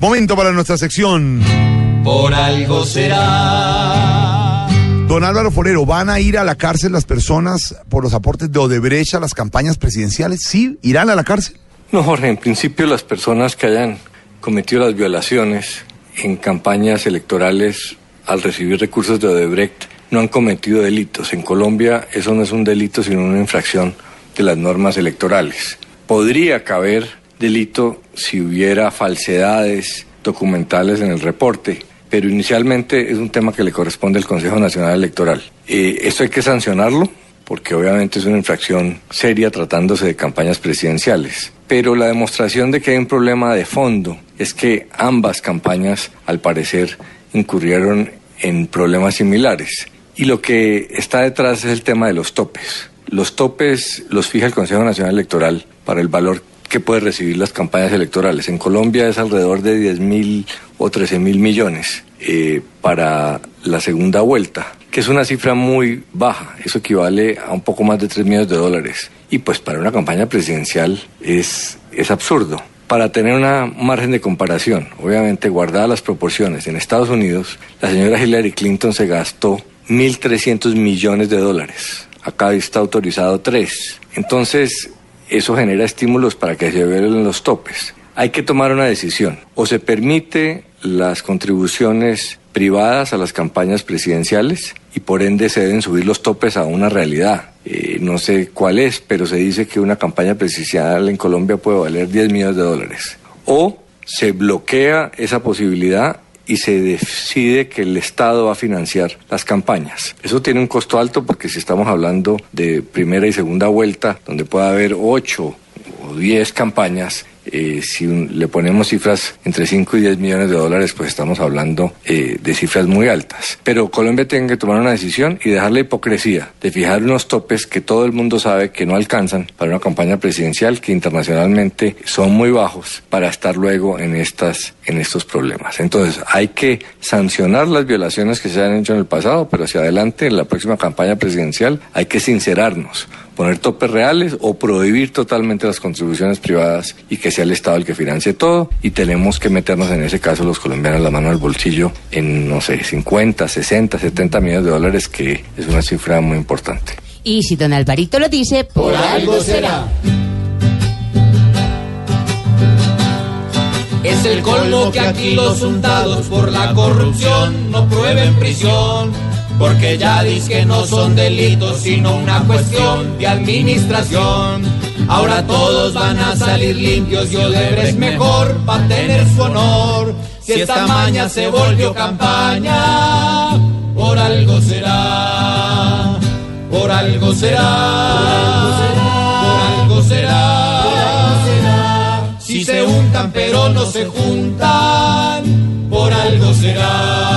Momento para nuestra sección. Por algo será. Don Álvaro Forero, ¿van a ir a la cárcel las personas por los aportes de Odebrecht a las campañas presidenciales? ¿Sí? ¿Irán a la cárcel? No, Jorge, en principio las personas que hayan cometido las violaciones en campañas electorales al recibir recursos de Odebrecht no han cometido delitos. En Colombia eso no es un delito, sino una infracción de las normas electorales. Podría caber delito si hubiera falsedades documentales en el reporte, pero inicialmente es un tema que le corresponde al Consejo Nacional Electoral. Eh, esto hay que sancionarlo porque obviamente es una infracción seria tratándose de campañas presidenciales. Pero la demostración de que hay un problema de fondo es que ambas campañas, al parecer, incurrieron en problemas similares. Y lo que está detrás es el tema de los topes. Los topes los fija el Consejo Nacional Electoral para el valor que puede recibir las campañas electorales. En Colombia es alrededor de 10 mil o 13 mil millones eh, para la segunda vuelta, que es una cifra muy baja. Eso equivale a un poco más de 3 millones de dólares. Y pues para una campaña presidencial es, es absurdo. Para tener una margen de comparación, obviamente guardadas las proporciones, en Estados Unidos la señora Hillary Clinton se gastó 1.300 millones de dólares. Acá está autorizado 3. Entonces, eso genera estímulos para que se violen los topes. Hay que tomar una decisión. O se permite las contribuciones privadas a las campañas presidenciales y por ende se deben subir los topes a una realidad. Eh, no sé cuál es, pero se dice que una campaña presidencial en Colombia puede valer 10 millones de dólares. O se bloquea esa posibilidad y se decide que el Estado va a financiar las campañas. Eso tiene un costo alto porque si estamos hablando de primera y segunda vuelta, donde puede haber ocho o diez campañas, eh, si un- le ponemos cifras entre 5 y 10 millones de dólares, pues estamos hablando eh, de cifras muy altas. Pero Colombia tiene que tomar una decisión y dejar la hipocresía de fijar unos topes que todo el mundo sabe que no alcanzan para una campaña presidencial que internacionalmente son muy bajos para estar luego en estas en estos problemas. Entonces, hay que sancionar las violaciones que se han hecho en el pasado, pero hacia adelante en la próxima campaña presidencial hay que sincerarnos, poner topes reales o prohibir totalmente las contribuciones privadas y que sea el Estado el que financie todo y tenemos que meternos en ese caso los colombianos la mano al bolsillo en, no sé, 50, 60, 70 millones de dólares, que es una cifra muy importante. Y si don Alvarito lo dice, Por algo será. Es el colmo que aquí los untados por la corrupción no prueben prisión. Porque ya dice que no son delitos, sino una cuestión de administración. Ahora todos van a salir limpios y Odebrecht mejor para tener su honor. Si esta maña se volvió campaña, por algo será. Por algo será. Por algo será. Si se untan pero no se juntan, por algo será.